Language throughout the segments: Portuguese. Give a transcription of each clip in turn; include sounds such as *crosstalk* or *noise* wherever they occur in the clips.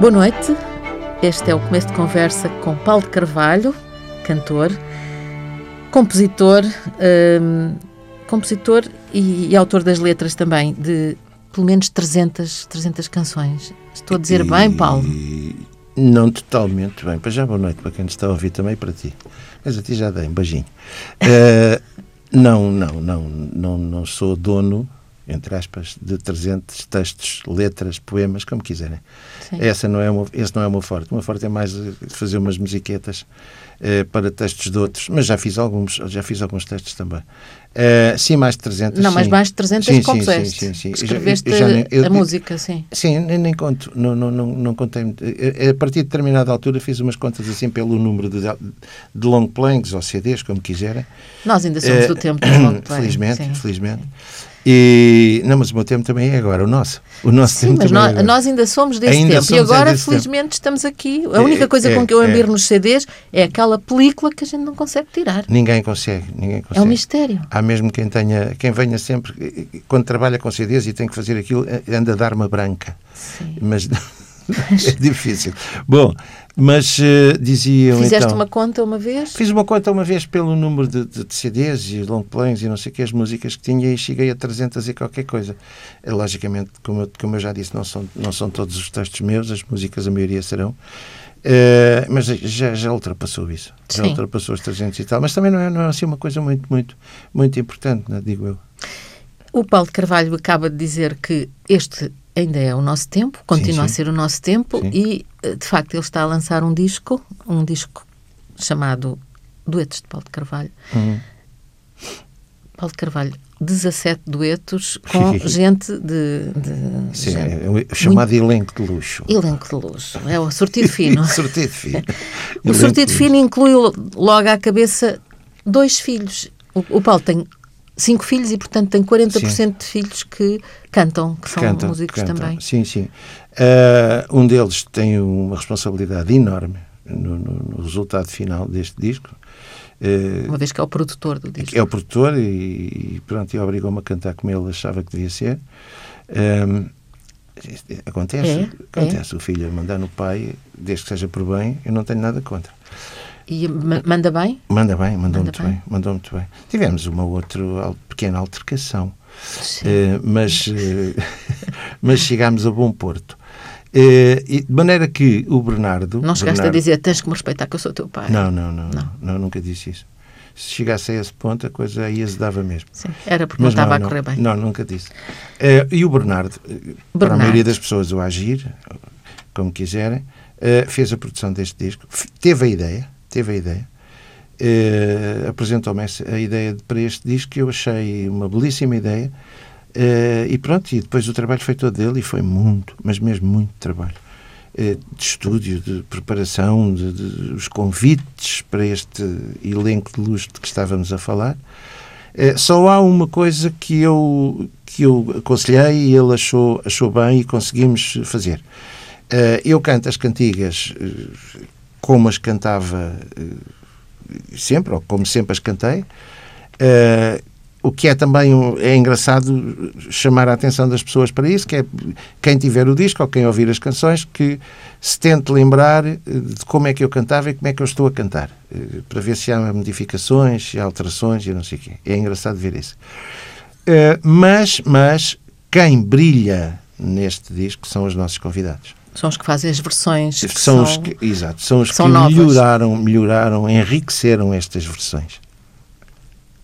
Boa noite. Este é o começo de conversa com Paulo de Carvalho, cantor, compositor, hum, compositor e, e autor das letras também de pelo menos 300, 300 canções. Estou a dizer bem, Paulo? Não totalmente bem. Para já, boa noite para quem está a ouvir também para ti. Mas a ti já dei um beijinho. Uh, não, não, não, não, não sou dono, entre aspas, de 300 textos, letras, poemas, como quiserem. Essa não é uma, esse não é meu forte. Meu forte é mais fazer umas musiquetas uh, para textos de outros, mas já fiz alguns, já fiz alguns textos também. Uh, sim, mais de 300. Não, sim. mas mais de 300 sim, compuseste. Sim, sim, sim. Escreveste já, eu, a música, sim. Sim, nem, nem conto. Não, não, não, não contei. A partir de determinada altura fiz umas contas assim pelo número de, de long planks ou CDs, como quiserem. Nós ainda somos uh, do tempo dos *coughs* long planks. Felizmente, sim. felizmente. E, não, mas o meu tempo também é agora, o nosso. O nosso Sim, tempo mas nós, é nós, ainda somos desse ainda tempo. Somos e agora, felizmente, tempo. estamos aqui. A única coisa é, com que eu ambir é. nos CDs é aquela película que a gente não consegue tirar. Ninguém consegue, ninguém consegue. É um mistério. Há mesmo quem tenha, quem venha sempre, quando trabalha com CDs e tem que fazer aquilo, anda a dar uma branca. Sim. *laughs* Mas é difícil. Bom, mas uh, diziam Fizeste então, uma conta uma vez? Fiz uma conta uma vez pelo número de, de, de CDs e long plays e não sei o que, as músicas que tinha e cheguei a 300 e qualquer coisa. Logicamente, como eu, como eu já disse, não são, não são todos os textos meus, as músicas a maioria serão. Uh, mas já, já ultrapassou isso. Já Sim. ultrapassou os 300 e tal. Mas também não é, não é assim uma coisa muito, muito, muito importante, né, digo eu. O Paulo de Carvalho acaba de dizer que este ainda é o nosso tempo, continua sim, sim. a ser o nosso tempo Sim. e, de facto, ele está a lançar um disco, um disco chamado Duetos de Paulo de Carvalho. Uhum. Paulo de Carvalho, 17 duetos com *laughs* gente de. de Sim, gente, é chamado elenco de luxo. elenco de luxo. É o sortido fino. *laughs* sortido fino. *laughs* o Elenco sortido fino inclui logo à cabeça dois filhos. O, o Paulo tem cinco filhos e, portanto, tem 40% Sim. de filhos que cantam, que são Cantam, músicos cantam. também. Sim, sim. Uh, um deles tem uma responsabilidade enorme no, no, no resultado final deste disco. Uh, Uma vez que é o produtor do disco. é o produtor e, e pronto, e obrigou-me a cantar como ele achava que devia ser. Um, acontece, É, acontece. O filho a mandar no pai, desde que seja por bem, eu não tenho nada contra. E ma- manda bem? Manda bem, mandou Manda muito bem. bem. mandou muito bem. Tivemos uma outra pequena altercação, eh, mas, eh, *laughs* mas chegámos a bom porto. E de maneira que o Bernardo. Não chegaste a Bernardo- dizer, tens que me respeitar que eu sou teu pai. Não, não, não, Não. não, nunca disse isso. Se chegasse a esse ponto, a coisa aí azedava mesmo. Sim, era porque Mas não estava não, a correr bem. Não, nunca disse. Eh, e o Bernardo, eh, para a Bernardo. maioria das pessoas, o Agir, como quiserem, eh, fez a produção deste disco, teve a ideia, teve a ideia, eh, apresentou-me a ideia de- para este disco que eu achei uma belíssima ideia eh, e pronto, e depois o trabalho foi todo dele e foi muito, mas mesmo muito trabalho eh, de estúdio, de preparação, de, de- os convites para este elenco de luz de que estávamos a falar. Só há uma coisa que eu, que eu aconselhei e ele achou, achou bem e conseguimos fazer. Eu canto as cantigas como as cantava eh, sempre, ou como sempre as cantei. Eh, o que é também é engraçado chamar a atenção das pessoas para isso, que é quem tiver o disco ou quem ouvir as canções, que se tente lembrar eh, de como é que eu cantava e como é que eu estou a cantar, para ver se há modificações, se há alterações e não sei o quê. É engraçado ver isso. Eh, Mas, mas quem brilha neste disco são os nossos convidados. São os que fazem as versões. que São, os que, exato, são os são que novas. melhoraram, melhoraram, enriqueceram estas versões.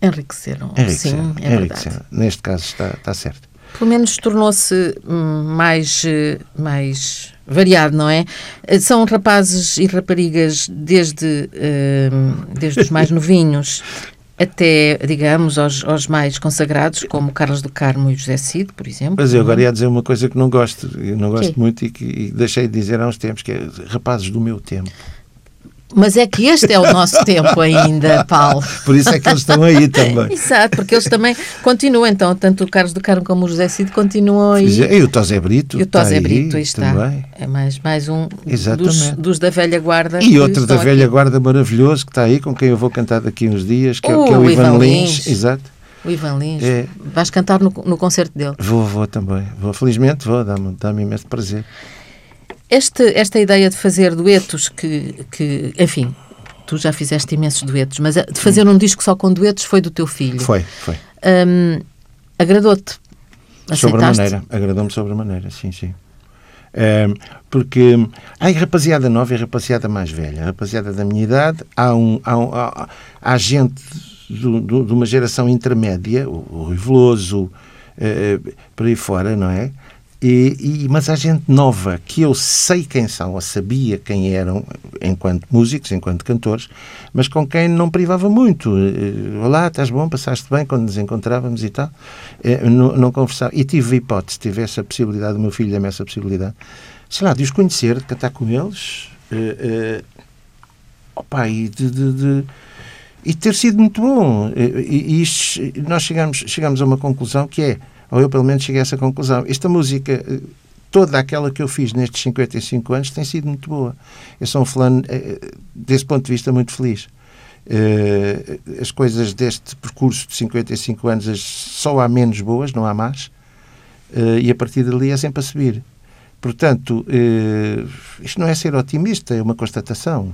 enriqueceram. Enriqueceram, Sim, é verdade. enriqueceram. Neste caso está, está certo. Pelo menos tornou-se hum, mais, eh, mais variado, não é? Eh, São rapazes e raparigas desde, hum, desde os mais *laughs* novinhos até, digamos, aos, aos mais consagrados, como Carlos do Carmo e José Cid, por exemplo. Mas eu agora ia dizer uma coisa que não gosto, eu não gosto Quê? muito e que e deixei de dizer há uns tempos, que é rapazes do meu tempo. Mas é que este é o nosso tempo ainda, Paulo. Por isso é que eles estão aí também. Exato, porque eles também continuam, então, tanto o Carlos do Carmo como o José Cid continuam aí. E o Tosé Brito. E o Tosé Brito, aí está. Também. É mais, mais um dos, dos da velha guarda. E outro da velha aqui. guarda maravilhoso que está aí, com quem eu vou cantar daqui uns dias, que, é, Oh, que é o o Ivan Ivan Lins. Lins. Exato. O Ivan Lins. É. Vais cantar no, no concerto dele. Vou, vou também. Vou, felizmente vou, dá-me dá imenso prazer. Este, esta ideia de fazer duetos que, que, enfim, tu já fizeste imensos duetos, mas de fazer um disco só com duetos foi do teu filho. Foi, foi. Um, Agradou-te? Sobremaneira, agradou-me sobremaneira, sim, sim. Um, porque há rapaziada nova e rapaziada mais velha. A rapaziada da minha idade, há, um, há, um, há, há gente do, do, de uma geração intermédia, o, o Rui Veloso, uh, por aí fora, não é? E, e, mas há gente nova que eu sei quem são, ou sabia quem eram, enquanto músicos, enquanto cantores, mas com quem não privava muito. Eh, olá, estás bom? Passaste bem quando nos encontrávamos e tal? Eh, não, não conversava. E tive hipótese, tive essa possibilidade, o meu filho deu-me essa possibilidade, sei lá, de os conhecer, de cantar com eles. Uh, uh, opa, e de, de, de e ter sido muito bom. E, e isto, nós chegamos, chegamos a uma conclusão que é ou eu pelo menos cheguei a essa conclusão. Esta música, eh, toda aquela que eu fiz nestes 55 anos, tem sido muito boa. Eu sou um fulano, eh, desse ponto de vista, muito feliz. Eh, as coisas deste percurso de 55 anos só há menos boas, não há mais, e a partir dali é sempre a subir. Portanto, isto não é ser otimista, é uma constatação.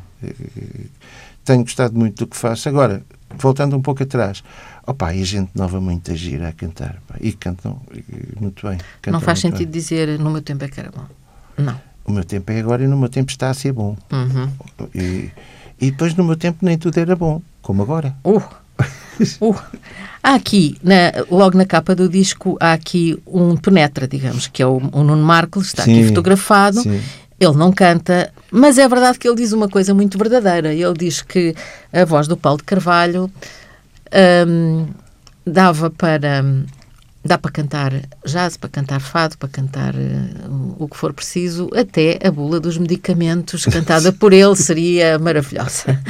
Tenho gostado muito do que faço. Agora, voltando um pouco atrás, Opa, e a gente nova muito gira a cantar. Pá. E cantam muito bem. Cantam não faz sentido bem. dizer no meu tempo é que era bom. Não. O meu tempo é agora e no meu tempo está a ser bom. Uhum. E, e depois no meu tempo nem tudo era bom, como agora. Uh. *laughs* Uh. Há aqui, na, logo na capa do disco, há aqui um penetra, digamos, que é o, o Nuno Marcos, está sim, aqui fotografado. Sim. Ele não canta, mas é verdade que ele diz uma coisa muito verdadeira. Ele diz que a voz do Paulo de Carvalho um, dava para dá para cantar jazz, para cantar fado, para cantar uh, o que for preciso, até a bula dos medicamentos cantada *laughs* por ele seria maravilhosa.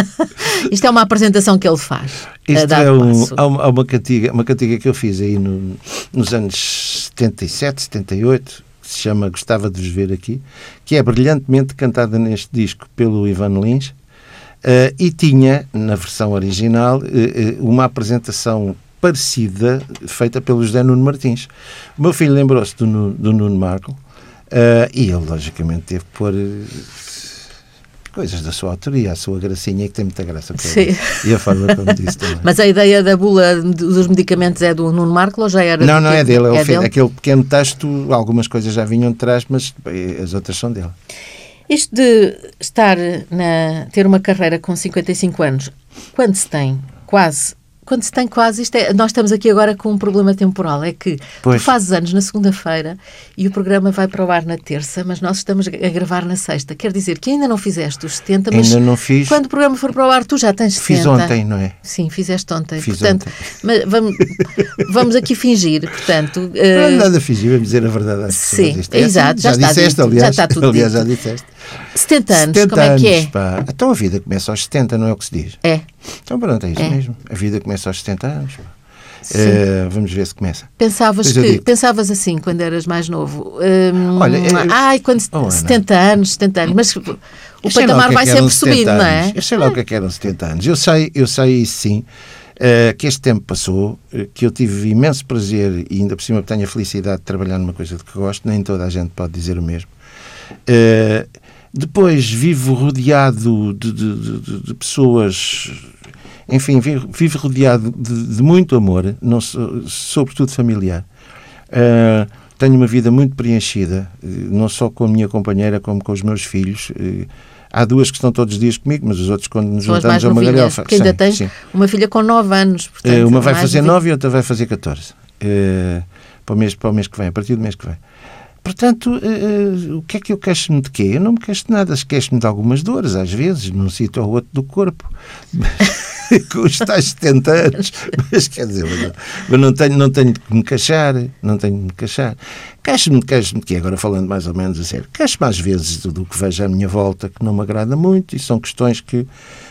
*laughs* Isto é uma apresentação que ele faz. Isto é um, há, uma, há uma, cantiga, uma cantiga que eu fiz aí no, nos anos 77, 78, que se chama Gostava de vos ver aqui, que é brilhantemente cantada neste disco pelo Ivan Lins Uh, e tinha, na versão original, uh, uma apresentação parecida feita pelo José Nuno Martins. O meu filho lembrou-se do, do, Nuno Marco e ele, logicamente, teve que pôr coisas da sua autoria, a sua gracinha, que tem muita graça. Sim. E a forma como disse também. *laughs* Mas a ideia da bula dos medicamentos é do Nuno Marco ou já era Não, não é dele. É, é dele? Aquele pequeno texto, algumas coisas já vinham de trás, mas as outras são dele. Isto de estar na ter uma carreira com 55 anos, quando se tem quase quando se tem quase isto é, nós estamos aqui agora com um problema temporal é que pois. tu fazes anos na segunda-feira e o programa vai para o ar na terça mas nós estamos a gravar na sexta quer dizer que ainda não fizeste os 70 mas ainda não fiz quando o programa for para o ar tu já tens 70 fiz ontem não é sim fizeste ontem fiz portanto ontem. Mas vamos *laughs* vamos aqui fingir portanto uh... não é nada fingir vamos dizer a verdade às sim é exato já, já, disseste dito, aliás já está tudo aliás dito. já disseste 70 anos 70 como é que é pá. então a vida começa aos 70 não é o que se diz é então pronto, é isso é. mesmo. A vida começa aos 70 anos. Uh, vamos ver se começa. Pensavas, que, pensavas assim quando eras mais novo? Um, Olha, eu, ai, quando oh, 70 anos, 70 anos, mas o patamar é vai sempre subindo, não é? Eu sei lá o que é que eram 70 anos. Eu sei, eu sei sim. Uh, que este tempo passou, uh, que eu tive imenso prazer e ainda por cima tenho a felicidade de trabalhar numa coisa de que gosto, nem toda a gente pode dizer o mesmo. Uh, depois vivo rodeado de, de, de, de pessoas enfim, vive rodeado de, muito amor, não, sobretudo familiar. Uh, tenho uma vida muito preenchida, eh, não só com a minha companheira, como com os meus filhos. Uh, há duas que estão todos os dias comigo, mas os outros, quando nos São juntamos, é uma galhofa. Porque ainda tens sim. uma filha com 9 anos. Portanto, uh, uma vai fazer 9 e outra vai fazer 14. para, o mês, para o mês que vem, a partir do mês que vem. Portanto, uh, o que é que eu queixo-me de quê? Eu não me queixo de nada, queixo-me de algumas dores, às vezes, num sítio ou outro do corpo. *laughs* com os tais 70 anos. Mas quer dizer, mas não, tenho, não tenho de me queixar, não tenho de me queixar. Queixo-me, queixo-me de quê? Agora falando mais ou menos a sério. Queixo-me às vezes do, do que vejo à minha volta, que não me agrada muito, e são questões que,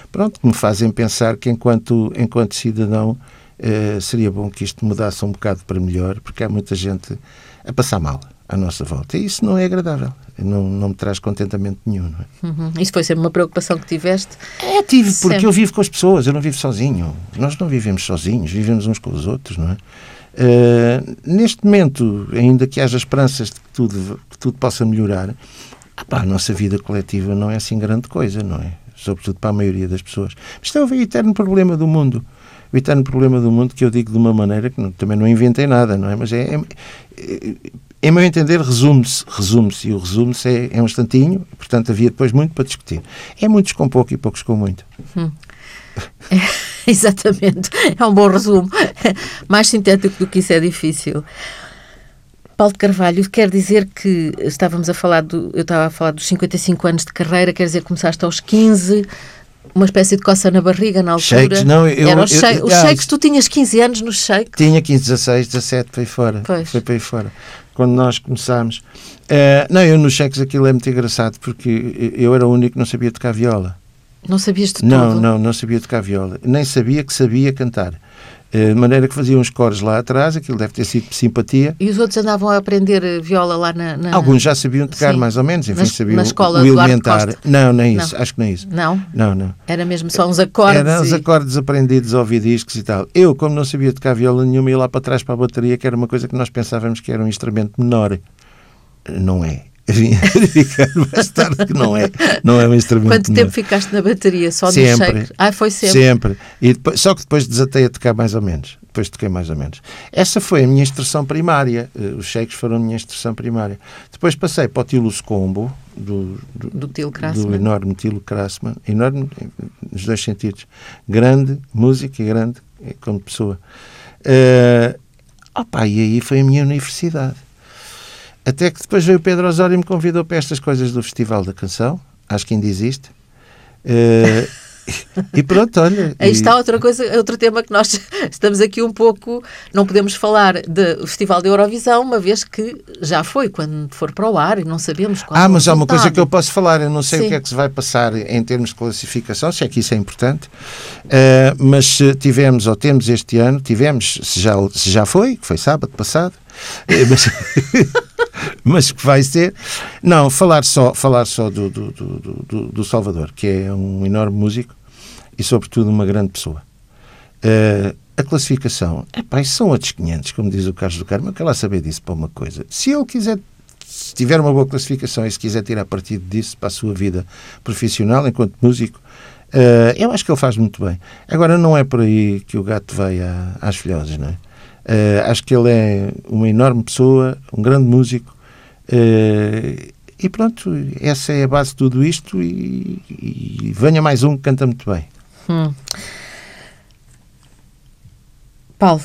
pronto, que me fazem pensar que enquanto, enquanto cidadão eh, seria bom que isto mudasse um bocado para melhor, porque há muita gente a passar mal à nossa volta. E isso não é agradável. Não, não me traz contentamento nenhum. Não é? Uhum. Isso foi sempre uma preocupação que tiveste? É, tive, porque sempre. eu vivo com as pessoas, eu não vivo sozinho. Nós não vivemos sozinhos, vivemos uns com os outros, não é? Uh, neste momento, ainda que haja esperanças de que tudo, que tudo possa melhorar, ah, pá, a nossa vida coletiva não é assim grande coisa, não é? Sobretudo para a maioria das pessoas. Isto é o eterno problema do mundo. O eterno problema do mundo que eu digo de uma maneira que não, também não inventei nada, não é? Mas é, é, é em meu entender, resume-se, resume-se, e o resume-se é, é, um instantinho, portanto havia depois muito para discutir. É muitos com pouco e poucos com muito. Hum. É, *laughs* exatamente, é um bom resumo. Mais sintético do que isso é difícil. Paulo de Carvalho, quer dizer que estávamos a falar do, eu estava a falar dos 55 anos de carreira, quer dizer que começaste aos 15, uma espécie de coça na barriga na altura. Shakes, não, eu, Era os, eu, shakes, os shakes, tu tinhas 15 anos nos shakes? Tinha 15, 16, 17, foi fora. Pois. Foi para aí fora quando nós começámos. Uh, não, eu nos cheques aquilo é muito engraçado porque eu era o único que não sabia tocar viola. Não sabias de Não, tudo? não, não sabia tocar viola. Nem sabia que sabia cantar. Eh, de maneira que faziam uns cores lá atrás, aquilo deve ter sido simpatia. E os outros andavam a aprender eh, viola lá na. na... Alguns já sabiam tocar, Sim. mais ou menos, enfim, na, sabiam na escola o elementar. Não, nem isso, não. acho que nem isso. Não? Não, não. Era mesmo só uns acordes. Eram uns acordes aprendidos a ouvir discos e tal. Eu, como não sabia tocar viola nenhuma, ia lá para trás para a bateria, que era uma coisa que nós pensávamos que era um instrumento menor. Não é verificar *laughs* mais tarde que não é, não é um instrumento. Quanto tempo ficaste na bateria? Só sempre, no shake? Ah, foi sempre? Sempre. E depois, só que depois desatei a tocar mais ou menos. Depois toquei mais ou menos. Essa foi a minha instrução primária. Eh, os shakes foram a minha instrução primária. Depois passei para o Tilo Scombo, do, do, do, Tilo do enorme Tilo Krasman. Enorme nos dois sentidos. Grande música e grande como pessoa. Uh, opa, e aí foi a minha universidade até que depois veio o Pedro Osório e me convidou para estas coisas do Festival da Canção. Acho que ainda existe. Uh, e pronto, olha. *laughs* Aí está outra coisa, outro tema que nós *laughs* estamos aqui um pouco. Não podemos falar do Festival da Eurovisão, uma vez que já foi, quando for para o ar e não sabemos qual Ah, mas há uma coisa que eu posso falar. Eu não sei Sim. o que é que se vai passar em termos de classificação, se é que isso é importante. Uh, mas tivemos, ou temos este ano, tivemos, se já, se já foi, que foi sábado passado, eh, mas, *laughs* mas que vai ser. Não, falar só, falar só do, do, do, do, Salvador, que é um enorme músico e, sobretudo, uma grande pessoa. Uh, a classificação, epá, são outros 500, como diz o Carlos do Carmo, eu quero lá saber disso para uma coisa. Se ele quiser, se tiver uma boa classificação e se quiser tirar partido disso para a sua vida profissional enquanto músico, uh, eu acho que ele faz muito bem. Agora, não é por aí que o gato vai à, às filhosas, não é? Uh, acho que ele é uma enorme pessoa, um grande músico. Uh, e pronto, essa é a base de tudo isto. E, e venha mais um que canta muito bem. Hum. Paulo,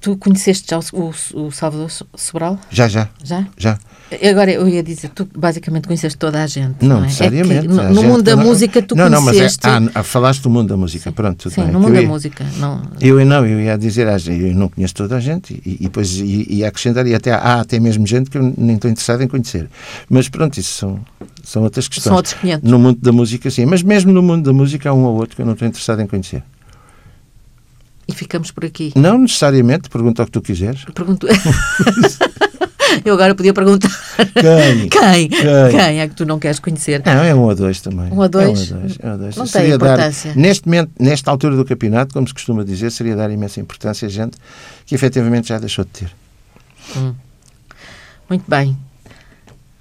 tu conheceste já o, o, Salvador Sobral? Já, já. Já? Já. Agora, eu ia dizer, tu basicamente conheceste toda a gente. Não, não é? necessariamente. É no, no mundo da não, música tu não, conheceste. Não, mas é, ah, falaste do mundo da música, sim, pronto. Sim, bem. no mundo da música. Não... Eu não, eu ia dizer, ah, eu não conheço toda a gente e, e depois ia acrescentar, e até há até mesmo gente que eu nem estou interessado em conhecer. Mas pronto, isso são, são outras questões. São outros 500. No mundo da música, sim. Mas mesmo no mundo da música há um ou outro que eu não estou interessado em conhecer. E ficamos por aqui. Não necessariamente, pergunta o que tu quiseres. Pergunto. *laughs* Eu agora podia perguntar quem? *laughs* quem? quem? Quem é que tu não queres conhecer? Não, é um ou dois também. Um ou dois? É um ou dois. É um dois. Não seria tem importância. Dar, neste momento, nesta altura do campeonato, como se costuma dizer, seria dar imensa importância a gente que efetivamente já deixou de ter. Hum. Muito bem.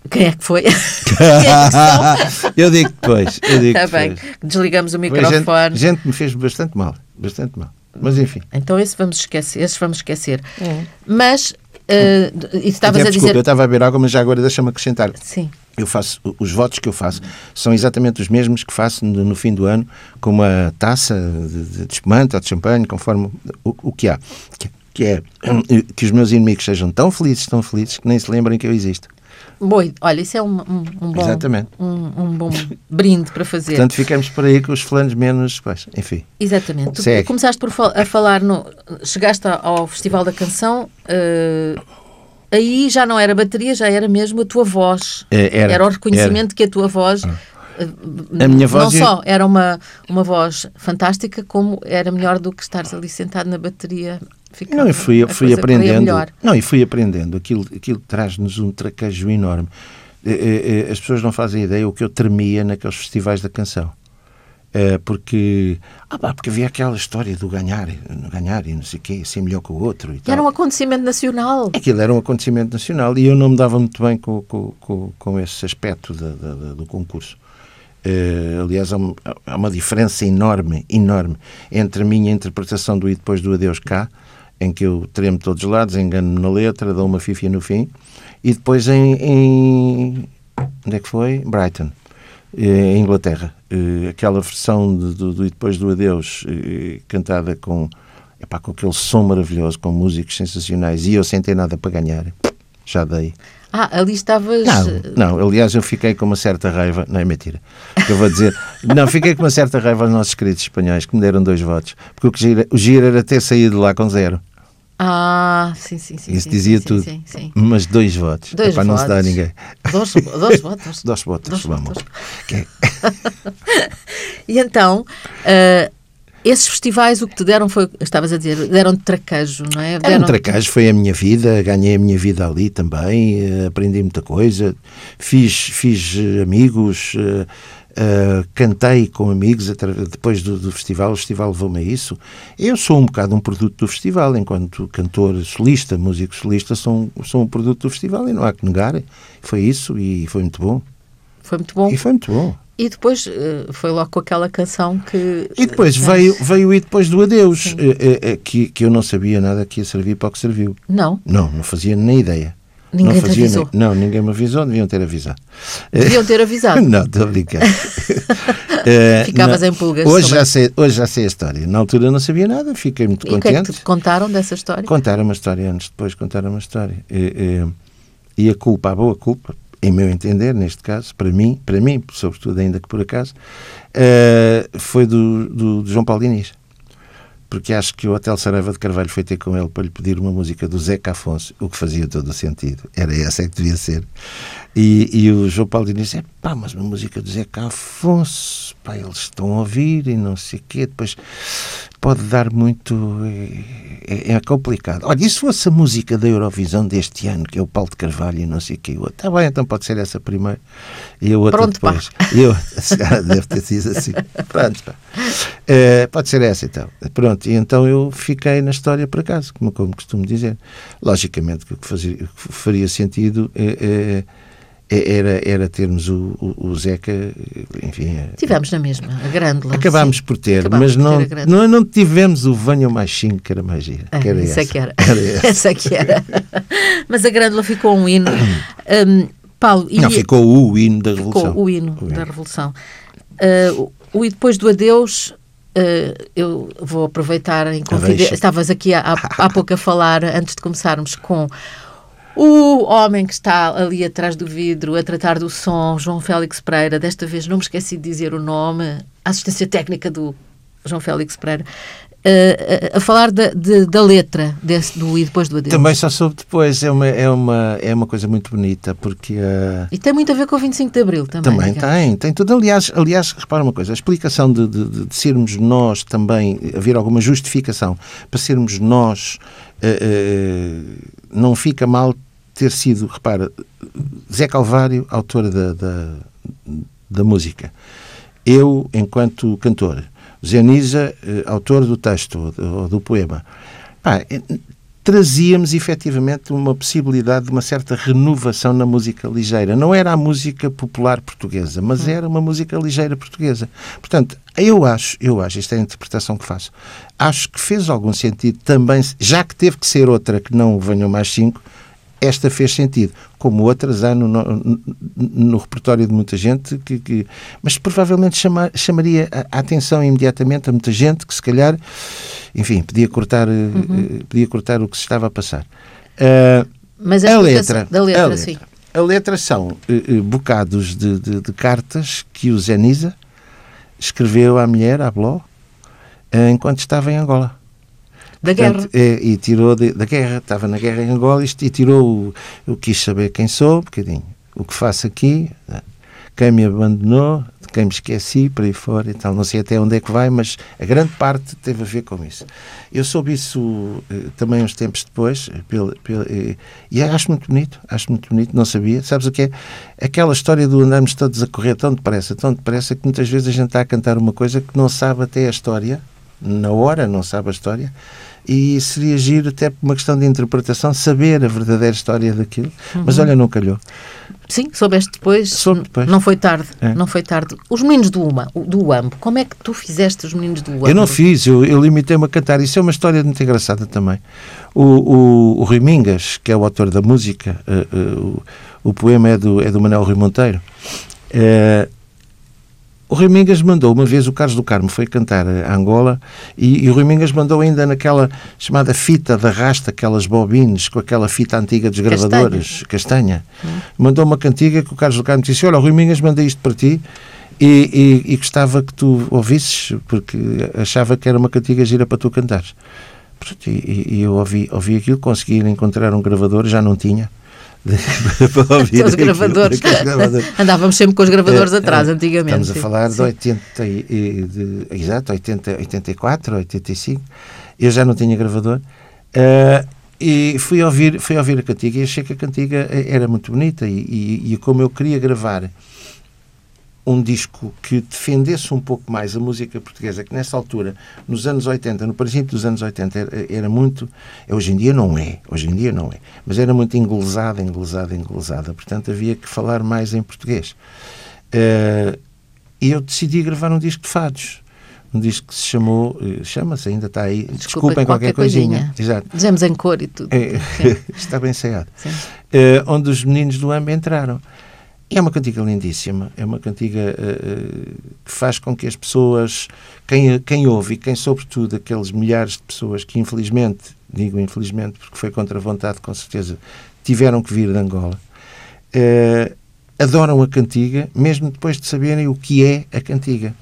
Quem é que foi? *laughs* eu digo depois. Eu digo Está bem. Desligamos o microfone. Gente, gente me fez bastante mal. Bastante mal. Mas enfim. Então esse vamos esquecer, esses vamos esquecer. É. Mas uh, estavas a dizer. eu estava a beber água, mas já agora deixa-me acrescentar. Sim. Eu faço, os votos que eu faço são exatamente os mesmos que faço no, no fim do ano, com uma taça de, de espumante ou de champanhe, conforme o, o que há. Que, que é *clears throat* que os meus inimigos sejam tão felizes, tão felizes, que nem se lembrem que eu existo. Boa, olha, isso é um, um, um bom, Exatamente. Um, um, bom brinde para fazer. Portanto, ficamos por aí com os fulanos menos, pois, enfim. Exatamente. Tu Segue. começaste por fal a falar, no, chegaste ao Festival da Canção, uh, aí já não era bateria, já era mesmo a tua voz. É, era, era o reconhecimento era. que a tua voz... Ah. A minha voz não só era uma, uma voz fantástica, como era melhor do que estares ali sentado na bateria Ficava não, e fui, fui aprendendo. Não, e fui aprendendo. Aquilo, aquilo traz-nos um traquejo enorme. Eh, eh, eh, as pessoas não fazem ideia o que eu tremia naqueles festivais da canção. Porque, ah, pá, porque havia aquela história do ganhar, ganhar e não sei o quê, ser melhor que o outro. E, e era um acontecimento nacional. Aquilo era um acontecimento nacional e eu não me dava muito bem com, com, com, com esse aspecto da, da, do concurso. Uh, aliás, há uma, há uma, diferença enorme, enorme entre a minha interpretação do E depois do Adeus cá, em que eu tremo todos os lados, engano-me na letra, dou uma fifia no fim, e depois em, em onde é que foi? Brighton, eh, em Inglaterra. Eh, aquela versão de, do, do E depois do Adeus, cantada com, epá, com aquele som maravilhoso, com músicos sensacionais, e eu sem ter nada para ganhar, já dei. Ah, ali estavas. Não, não, aliás, eu fiquei com uma certa raiva. Não é mentira. Eu vou dizer. não, fiquei com uma certa raiva aos nossos queridos espanhóis que me deram dois votos. Porque o, que gira, o giro era ter saído lá com zero. Ah, sim, sim, sim. Isso sim, dizia sim, tudo. Sim, sim, Mas dois votos. Dois para votos. não se dar a ninguém. Dois, dois votos. *laughs* dois votos, Dois vamos. votos. Que- *laughs* E então, ah, esses festivais, o que te deram foi, estavas a dizer, deram-te traquejo, não é? Era um tracajo, foi a minha vida, ganhei a minha vida ali também, eh, aprendi muita coisa, fiz, fiz eh, amigos, eh, cantei com amigos depois do, do festival, o festival levou-me a isso. Eu sou um bocado um produto do festival, enquanto cantor solista, músico solista, sou, um- sou um produto do festival e não há que negar. Foi isso e foi muito bom. Foi muito bom. E foi muito bom. E depois eh, foi logo com aquela canção que. E depois veio, veio e depois do adeus, eh, eh, que, que eu não sabia nada que ia servir para o que serviu. Não, Não, não fazia nem ideia. Ninguém não fazia avisou? Nem, não, ninguém me avisou, deviam ter avisado. deviam ter avisado. *laughs* não, estou a brincar. *laughs* Ficavas não. em pulgas Hoje sobre- já, sei, hoje já sei a história. Na altura não sabia nada, fiquei muito E o que é que contente. te contaram dessa história? Contaram uma história antes, depois contaram uma história. Eh, eh, E, a culpa, a boa culpa, em meu entender, neste caso, para mim, para mim, sobretudo ainda que por acaso, eh, foi do, do, do João Paulo Diniz. Porque acho que o Hotel Saraiva de Carvalho foi ter com ele para lhe pedir uma música do Zeca Afonso, o que fazia todo o sentido. Era essa é que devia ser. E, e o João Paulo Diniz disse, pá, mas uma música do Zeca Afonso, pá, eles estão a ouvir e não sei o quê, depois pode dar muito... É, é complicado. Olha, e se fosse a música da Eurovisão deste ano, que é o Paulo de Carvalho e não sei o quê, está bem, então pode ser essa primeiro e a outra Pronto, pá. depois. E eu, *laughs* deve ter sido assim. Pronto, pá. Eh, pode ser essa então. Pronto, e então eu fiquei na história por acaso, como, como costumo dizer. Logicamente que o que, fazia, o que faria sentido eh, eh, era, era termos o, o, o Zeca, enfim. eh, Tivemos na mesma, a grande Acabámos por ter, Acabámos mas por não, ter grande. não, não tivemos o Venham Mais 5, que era mais gira. Ah, que era é essa. que era. *laughs* essa. *laughs* Essa é que era. *laughs* Mas a Grândola ficou um hino. *coughs* Hum, Paulo, e Não, ficou o hino da ficou Revolução. o hino O da Revolução. Ah, o, E depois do adeus, ah, eu vou aproveitar em confidenciar. Deixa. Estavas aqui há, há pouco a falar, antes de começarmos, com o homem que está ali atrás do vidro a tratar do som, João Félix Pereira. Desta vez não me esqueci de dizer o nome, a assistência técnica do João Félix Pereira. a, a falar da, de- da letra desse, do E depois do adeus. Também só soube depois, é uma, é uma, é uma coisa muito bonita, porque a. E tem muito a ver com o 25 de Abril também. Também digamos. tem, tem tudo. Aliás, aliás, repara uma coisa, a explicação de, de, de- de sermos nós também, haver alguma justificação para sermos nós, eh, eh, não fica mal ter sido, repara, Zé Calvário, autor da, da, da música. Eu, enquanto cantor. Zé Nisa, eh, autor do texto ou do, poema. Pá, eh, trazíamos efetivamente uma possibilidade de uma certa renovação na música ligeira. Não era a música popular portuguesa, mas era uma música ligeira portuguesa. Portanto, eu acho, eu acho, esta é a interpretação que faço, acho que fez algum sentido também, já que teve que ser outra que não venham mais cinco, esta fez sentido, como outras há no, no, no repertório de muita gente, que, que- mas provavelmente chama- chamaria a, a atenção imediatamente a muita gente que se calhar, enfim, podia cortar, eh, eh, podia cortar o que se estava a passar. Ah, Mas a explicação letra, da letra, a letra. sim. A letra são eh, bocados de, de- de cartas que o Zeniza escreveu à mulher, à Bló, eh, enquanto estava em Angola. Da guerra. Portanto, é, e tirou de- da guerra, estava na guerra em Angola isto, e tirou o, o quis saber quem sou, um bocadinho. O que faço aqui, né? quem me abandonou, quem me esqueci, por aí fora e tal. Não sei até onde é que vai, mas a grande parte teve a ver com isso. Eu soube isso eh, também uns tempos depois, pelo, pelo, eh, e acho muito bonito, acho muito bonito, não sabia. Sabes o que é? Aquela história do andarmos todos a correr tão depressa, tão depressa, que muitas vezes a gente está a cantar uma coisa que não sabe até a história, na hora não sabe a história, e seria giro até por uma questão de interpretação saber a verdadeira história daquilo. Uhum. Mas olha, não calhou. Sim, soubeste depois. Soube depois. Não foi tarde. É. Não foi tarde. Os meninos do, Uma, do UAMB, como é que tu fizeste os meninos do UAMB? Eu não fiz, eu, eu limitei-me a cantar. Isso é uma história muito engraçada também. O, o, o Rui Mingas, que é o autor da música, uh, uh, o, o, poema é do, é do Manuel Rui Monteiro. Uh, o Rui Mingas mandou, uma vez o Carlos do Carmo foi cantar a Angola e, e o Rui Mingas mandou ainda naquela chamada fita de arrasta, aquelas bobines, com aquela fita antiga dos gravadores, castanha. castanha. Hum. Mandou uma cantiga que o Carlos do Carmo disse: Olha, o Rui Mingas mandei isto para ti e, e, e, gostava que tu ouvisses, porque achava que era uma cantiga gira para tu cantares. E, e eu ouvi, ouvi aquilo, consegui encontrar um gravador, já não tinha *laughs* para ouvir os gravadores. Andávamos sempre com os gravadores é, atrás, é, antigamente. Estamos a falar sim. de 80, de, exato, 80, 84, 85. Eu já não tinha gravador. Uh, e fui ouvir, fui ouvir a cantiga e achei que a cantiga era muito bonita e, e, e como eu queria gravar um disco que defendesse um pouco mais a música portuguesa, que nessa altura, nos anos 80, no princípio dos anos 80, era, era, muito. Hoje em dia não é, hoje em dia não é, mas era muito inglesada, inglesada, inglesada. Portanto, havia que falar mais em português. Uh, e eu decidi gravar um disco de fados. Um disco que se chamou, eh, chama-se, ainda está aí, Desculpa, desculpem qualquer, qualquer coisinha. coisinha. Exato. Dizemos em cor e tudo. É, *laughs* está bem ensaiado. Uh, onde os meninos do AMB entraram. É uma cantiga lindíssima, é uma cantiga uh, que faz com que as pessoas, quem, quem ouve e quem, sobretudo, aqueles milhares de pessoas que, infelizmente, digo infelizmente porque foi contra a vontade, com certeza, tiveram que vir de Angola, uh, adoram a cantiga, mesmo depois de saberem o que é a cantiga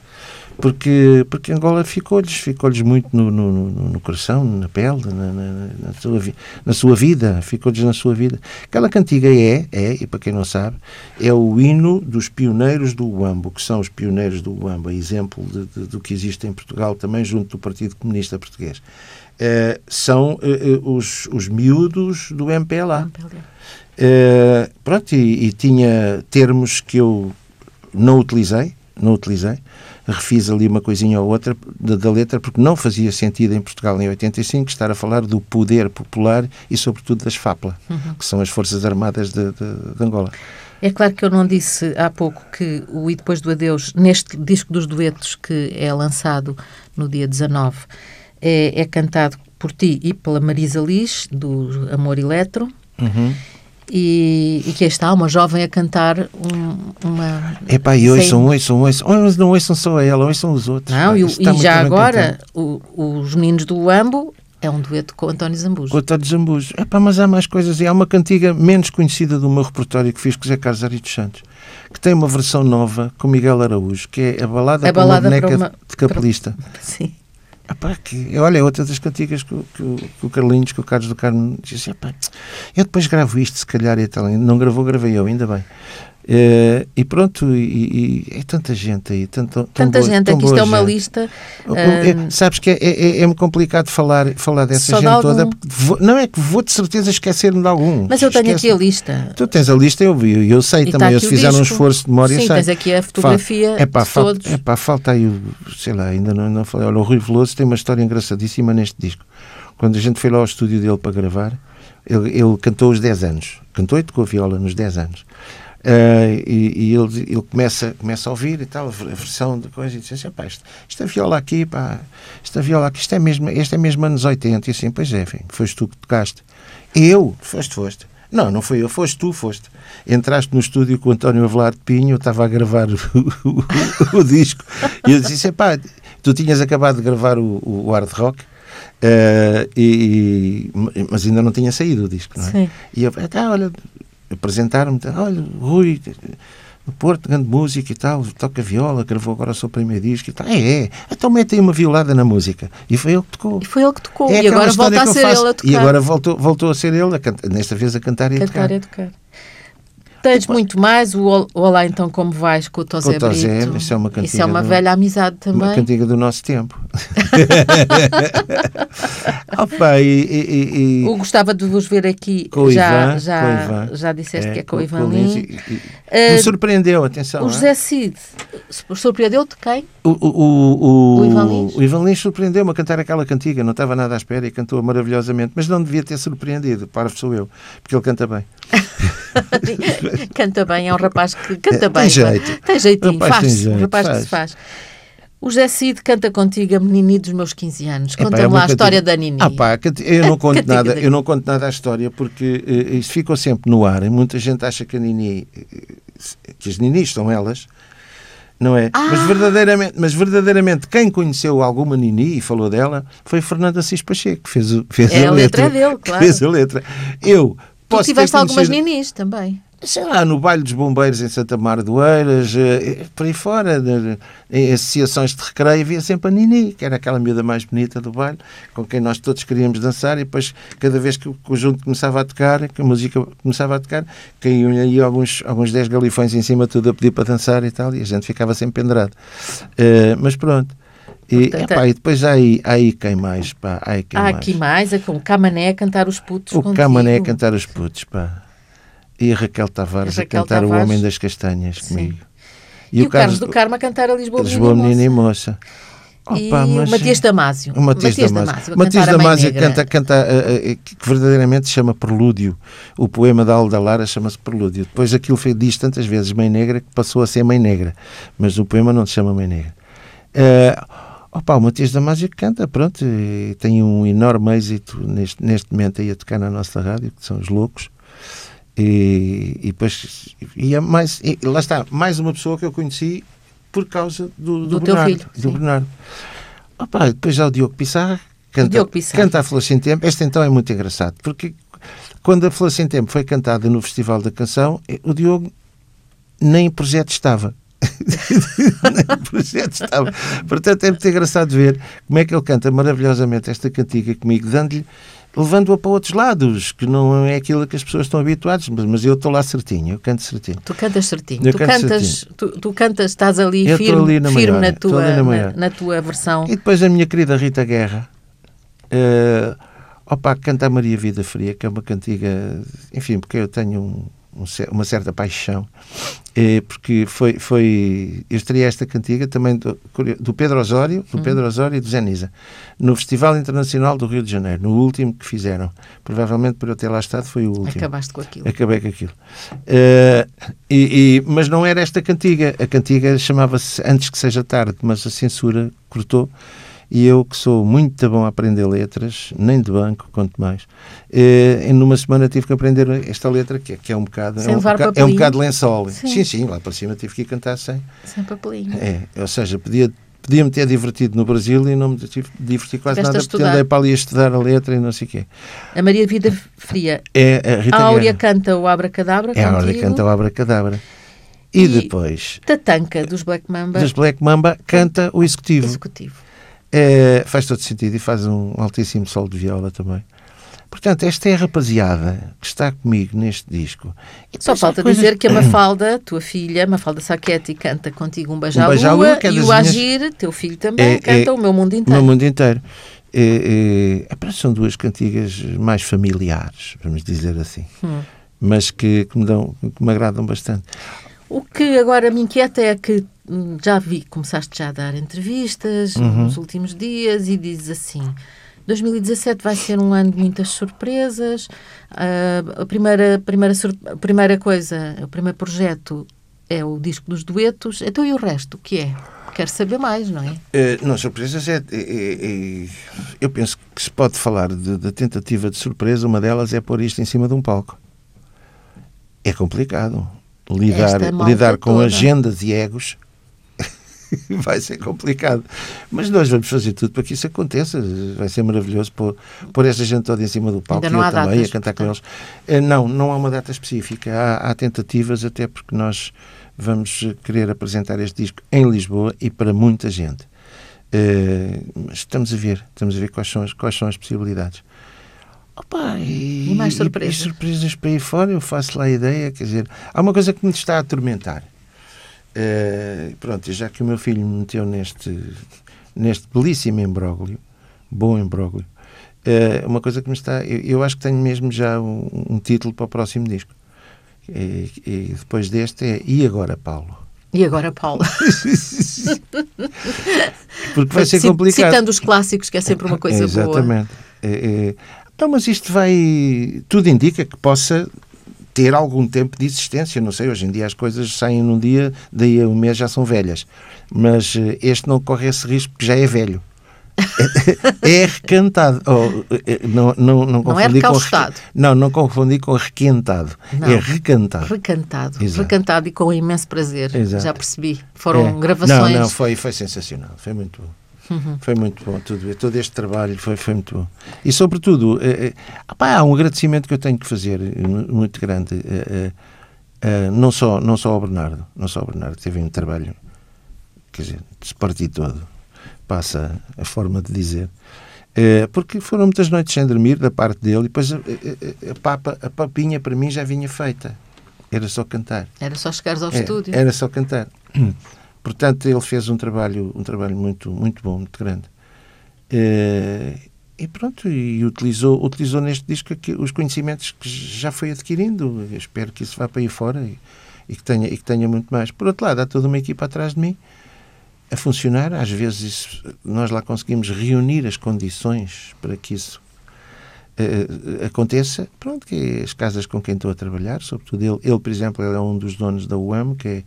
porque, porque Angola ficou-lhes ficou-lhes muito no, no, no, coração, na pele, na, na, na sua, na sua vida, ficou-lhes na sua vida. Aquela cantiga é, é, e para quem não sabe, é o hino dos pioneiros do Uambo, que são os pioneiros do Uambo, exemplo de, de, do que existe em Portugal, também junto do Partido Comunista Português. Uh, são uh, os, os miúdos do MPLA. Uh, pronto, e, e tinha termos que eu não utilizei, não utilizei, refiz ali uma coisinha ou outra da, letra, porque não fazia sentido em Portugal em 85 estar a falar do poder popular e, sobretudo, das FAPLA, uhum. que são as Forças Armadas de, de, de, Angola. É claro que eu não disse há pouco que o E Depois do Adeus, neste disco dos duetos que é lançado no dia 19, é, é cantado por ti e pela Marisa Liz, do Amor Eletro. Uhum e, e que está uma jovem a cantar um, uma. Epá, e ouçam, ouçam, ouçam, não ouçam só ela, ouçam os outros. Não, e, e já agora, o, os meninos do Ambo é um dueto com António Zambujo. Com António Zambujo. Epá, mas há mais coisas. E há uma cantiga menos conhecida do meu repertório que fiz com Zé Carlos Ari dos Santos, que tem uma versão nova com Miguel Araújo, que é a balada, a balada para uma boneca uma... de capelista. Para... *laughs* Sim. Epá, que, olha, outra das cantigas que, que, que, o Carlinhos, que o Carlos do Carmo disse, epá, eu depois gravo isto, se calhar, e tal. Não gravou, gravei eu, ainda bem. Uh, e pronto, e, e, é tanta gente aí, tanto, tanta boa, gente, aqui isto é uma gente. lista. Uh, sabes que é, é, é, é complicado falar, falar dessa gente toda, vou, não é que vou de certeza esquecer-me de algum. Mas eu tenho Esquece. aqui a lista. Tu tens a lista, eu vi, eu sei e também, eles fizeram um esforço de memória. Sim, sei. tens aqui a fotografia é pá, falta, todos. É pá, falta aí, sei lá, ainda não, não falei. Olha, o Rui Veloso tem uma história engraçadíssima neste disco. Quando a gente foi lá ao estúdio dele para gravar, ele, ele cantou os 10 anos, cantou e tocou viola nos 10 anos. Uh, e, e ele, ele, começa, começa a ouvir e tal, a versão de coisa, e diz assim: pá, isto, esta viola aqui, pá, esta viola aqui, isto é mesmo, este é mesmo anos 80. E assim, pois é, filho, foste tu que tocaste. Eu? Foste, foste. Não, não foi eu, foste tu, foste. Entraste no estúdio com o António Avelar de Pinho, eu estava a gravar *laughs* o, o, o disco, e eu disse: pá, tu tinhas acabado de gravar o, o Hard Rock. Uh, e, e, mas ainda não tinha saído o disco, não é? Sim. E eu, ah, olha, apresentaram-me, olha, Rui, no Porto, grande música e tal, toca viola, gravou agora o seu primeiro disco e tal. É, é, então mete aí uma violada na música. E foi ele que tocou. E foi ele que tocou. É e agora volta a ser ele a tocar. E agora voltou, voltou a ser ele, a nesta vez a cantar e a cantar tocar. E a tocar. Tens muito mais, o Olá Então Como Vais com o Tosé Brito. isso é uma cantiga Isso é uma do- velha amizade também. Uma cantiga do nosso tempo. *laughs* Opa, e, e- e- O gostava de vos ver aqui. com já, Ivan, já, com Ivan. já disseste que é com o Ivan Lins. Lins e- e- Eh, Me surpreendeu, atenção. O hein? José Cid surpreendeu-te quem? O, o, o, O Ivan Lins? o Ivan Lins surpreendeu-me a cantar aquela cantiga, não estava nada à espera e cantou maravilhosamente, mas não devia ter surpreendido, parvo sou eu, porque ele canta bem. *laughs* *laughs* canta bem, é um rapaz que canta É, tem bem. jeito. Tem jeitinho, faz-se. Um rapaz que se faz. O José Cid canta contigo a Menini dos meus 15 anos. Conta-me é lá a história da Nini. Ah, pá, eu não *laughs* conto nada, da eu não conto nada à história porque isso ficou sempre no ar. E muita gente acha que a Nini, eh, que as Ninis são elas, não é? Ah! Mas verdadeiramente, mas verdadeiramente quem conheceu alguma Nini e falou dela foi Fernando Assis Pacheco, que fez, fez É, a, a letra é dele, *laughs* claro. Fez a letra. Eu posso ter tiveste algumas conhecido- Ninis também. sei lá, no baile dos bombeiros em Santa Mar do Eiras, eh, por aí fora, em associações de recreio, havia sempre a Nini, que era aquela miúda mais bonita do baile, com quem nós todos queríamos dançar, e depois, cada vez que o conjunto começava a tocar, que a música começava a tocar, caíam aí alguns, alguns 10 galifões em cima, tudo a pedir para dançar e tal, e a gente ficava sempre pendurado. Eh, mas pronto. E, Portanto, epá, e depois há aí, há aí quem mais, pá, há aí quem Há mais. aqui mais, é com o Camané a cantar os putos O contigo. Camané a cantar os putos, pá. E a Raquel Tavares A a, Raquel cantar Tavares. O Homem das Castanhas Sim. comigo. E, o Carlos do Carmo a cantar a Lisboa, Lisboa Menina e e Moça. Moça. E Opa, mas- o Matias Damasio. O Matias Damasio. a O Matias a Damasio canta, canta eh, eh, que verdadeiramente se chama Prelúdio. O poema da Alda Lara chama-se Prelúdio. Depois aquilo foi, diz tantas vezes Mãe Negra que passou a ser Mãe Negra. Mas o poema não se chama Mãe Negra. Eh, opa, o Matias Damasio canta, pronto, e tem um enorme êxito neste, neste momento aí a tocar na nossa rádio, que são os loucos. E, e depois, e é mais, e lá está, mais uma pessoa que eu conheci por causa do, do, Do teu Bernardo. filho, do sim. Bernardo. Opa, depois há o Diogo Pissarra, canta, Diogo Pissarra. canta a Flor Sem Tempo. Este então é muito engraçado, porque quando a Flor Sem Tempo foi cantada no Festival da Canção, eh, o Diogo nem em projeto estava. *laughs* estava. Portanto, é muito engraçado ver como é que ele canta maravilhosamente esta cantiga comigo, dando-lhe, levando-a para outros lados, que não é aquilo que as pessoas estão habituadas, mas, mas eu estou lá certinho, eu canto certinho. Tu cantas certinho. Eu Tu cantas, tu, tu cantas, estás ali Eu firme, ali na firme maior, na, tua, na na, na tua versão. E depois a minha querida Rita Guerra, eh, opa, canta a Maria Vida Fria, que é uma cantiga, enfim, porque eu tenho um- uma certa paixão, eh, porque foi, foi, eu estreiei esta cantiga também do, do Pedro Osório, do Pedro Osório e do Zé Nisa, no Festival Internacional do Rio de Janeiro, no último que fizeram. Provavelmente por eu ter lá estado foi o último. Acabaste com aquilo. Acabei com aquilo. Eh, e, e- mas não era esta cantiga. A cantiga chamava-se Antes que Seja Tarde, mas a censura cortou. E eu, que sou muito bom a aprender letras, nem de banco, quanto mais, eh, em numa semana tive que aprender esta letra, que é, que é um bocado. Sem é um, levar boca- é um bocado lençol. Sim. Sim. sim, lá para cima tive que ir cantar sem. Sem papelinho. É, ou seja, podia. Podia-me ter divertido no Brasil e não me tive- diverti quase Tiveste a nada porque andei para ali a estudar a letra e não sei o quê. A Maria Vida Fria. É a Rita A Áurea canta o Abracadabra É a contigo. canta o Abracadabra. E, E- depois, Tatanca, dos Black Mamba. dos Black Mamba, canta o executivo. Executivo. É, faz todo sentido e faz um altíssimo sol de viola também. Portanto, esta é a rapaziada que está comigo neste disco. E Só falta coisas- dizer que a *coughs* Mafalda, tua filha, Mafalda Saquetti, canta contigo um beijo Beijo à lua, é e o minhas- Agir, teu filho também, É- canta é- o meu mundo O inteiro. meu mundo inteiro. É, é, são duas cantigas mais familiares, vamos dizer assim. Hum. Mas que, que me dão, que me agradam bastante. O que agora me inquieta é que já vi, começaste já a dar entrevistas Uhum. nos últimos dias e dizes assim: 2017 vai ser um ano de muitas surpresas. Ah, a, primeira, primeira, a primeira coisa, o primeiro projeto é o disco dos duetos. Então e o resto? O que é? Quero saber mais, não é? Eh, não, surpresas é, é- é- é- Eu penso que se pode falar de tentativa de surpresa, uma delas é pôr isto em cima de um palco. É complicado. Lidar, lidar com toda. agendas e egos *laughs* vai ser complicado. Mas nós vamos fazer tudo para que isso aconteça. Vai ser maravilhoso pôr, pôr esta gente toda em cima do palco Ainda e eu também datas, a cantar com eles. Eh, Não, não há uma data específica. Há, há tentativas, até porque nós vamos querer apresentar este disco em Lisboa e para muita gente. Mas estamos a ver, estamos a ver quais são as, quais são as possibilidades. Opa, e, E mais surpresas? E, e surpresas para ir fora, eu faço lá a ideia, quer dizer, há uma coisa que me está a atormentar. Eh, pronto, já que o meu filho me meteu neste, neste belíssimo imbróglio, bom imbróglio, eh, uma coisa que me está. Eu, eu acho que tenho mesmo já um, um título para o próximo disco. E, e depois deste é E agora, Paulo? E agora, Paulo? *laughs* Porque vai ser complicado. Citando os clássicos, que é sempre uma coisa boa. Exatamente. É, é, Não, mas isto vai. Tudo indica que possa ter algum tempo de existência. Não sei, hoje em dia as coisas saem num dia, daí a um mês já são velhas. Mas eh, este não corre esse risco porque já é velho. *laughs* é recantado. Oh, eh, não, não, não, Não é confundi com requ- Não, não confundi com requentado. Não. É recantado. Recantado, Exato. recantado e com imenso prazer. Exato. Já percebi. Foram É. gravações. Não, não, foi, foi sensacional. Foi muito bom. Uhum. Foi muito bom tudo. Todo este trabalho foi, foi muito bom. E, sobretudo, ah pá, há um agradecimento que eu tenho que fazer eh, mu- muito grande. eh, não, só, não só ao Bernardo. Não só ao Bernardo. Teve um trabalho, quer dizer, de parte todo. Passa a forma de dizer. Porque foram muitas noites sem dormir da parte dele. E depois a, a- a- a papa, a papinha para mim já vinha feita. Era só cantar. Era só chegares ao É, estúdio. Era só cantar. Portanto, ele fez um trabalho, um trabalho muito, muito bom, muito grande. Eh, e pronto, e utilizou, utilizou neste disco os conhecimentos que já foi adquirindo. Eu espero que isso vá para aí fora e, e que tenha, e que tenha muito mais. Por outro lado, há toda uma equipa atrás de mim a funcionar. Às vezes isso- nós lá conseguimos reunir as condições para que isso eh, aconteça. Pronto, que é as casas com quem estou a trabalhar, sobretudo ele, ele por exemplo, ele é um dos donos da UAM, que é,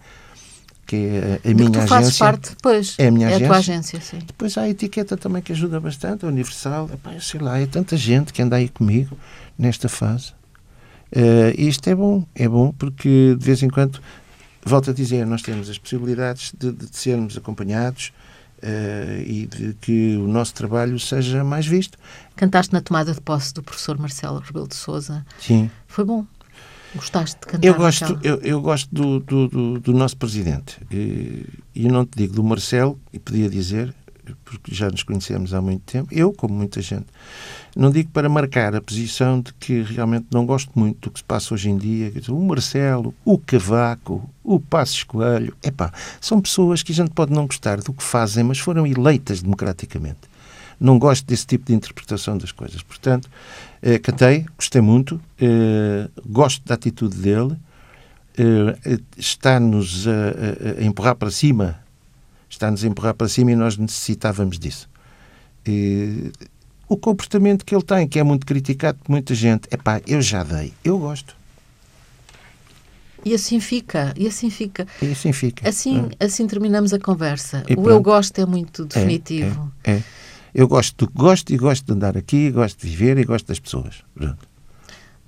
que é a, a minha tu fazes agência. parte, pois. É a minha tua agência. agência, sim. Depois há a etiqueta também que ajuda bastante, a Universal. Epá, sei lá, é tanta gente que anda aí comigo nesta fase. Eh, e isto é bom, é bom porque de vez em quando, volto a dizer, nós temos as possibilidades de, de sermos acompanhados eh, e de que o nosso trabalho seja mais visto. Cantaste na tomada de posse do professor Marcelo Rebelo de Souza. Sim. Foi bom. Gostaste de cantar Eu gosto, eu, eu gosto do, do, do- do nosso presidente. E eu não te digo do Marcelo, e podia dizer, porque já nos conhecemos há muito tempo, eu, como muita gente, não digo para marcar a posição de que realmente não gosto muito do que se passa hoje em dia. O Marcelo, o Cavaco, o Passos Coelho, epá, são pessoas que a gente pode não gostar do que fazem, mas foram eleitas democraticamente. Não gosto desse tipo de interpretação das coisas. Portanto, eh, cantei, gostei muito, eh, gosto da atitude dele, eh, eh, está-nos a, a- a empurrar para cima, está-nos a empurrar para cima e nós necessitávamos disso. O comportamento que ele tem, que é muito criticado por muita gente, é pá, eu já dei, eu gosto. E assim fica, e assim fica. E assim fica. Assim, assim terminamos a conversa. E o eu pronto. gosto é muito É, definitivo. É, é. Eu gosto do que gosto e gosto de andar aqui, gosto de viver e gosto das pessoas. Pronto.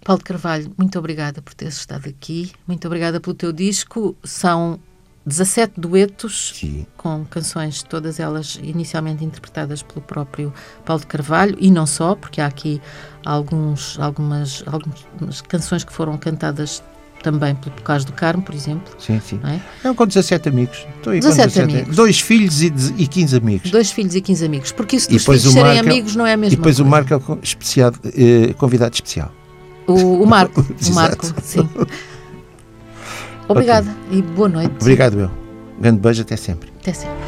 Paulo de Carvalho, muito obrigada por teres estado aqui. Muito obrigada pelo teu disco. São 17 duetos Sim. com canções, todas elas inicialmente interpretadas pelo próprio Paulo de Carvalho e não só, porque há aqui alguns, algumas, algumas canções que foram cantadas também pelo Bocage do Carmo, por exemplo. Sim, sim. não é? Eu com 17 amigos. Estou aí 17 com 17 amigos. Dois filhos e, e 15 amigos. Dois filhos e 15 amigos. Porque isso E dos depois filhos o serem Marco amigos não é a E mesma depois o coisa. Marco é o especial, eh, convidado especial. O, o Marco, *laughs* o. Marco, sim. Obrigada e boa noite. Obrigado, eu. Grande beijo, até sempre. Até sempre.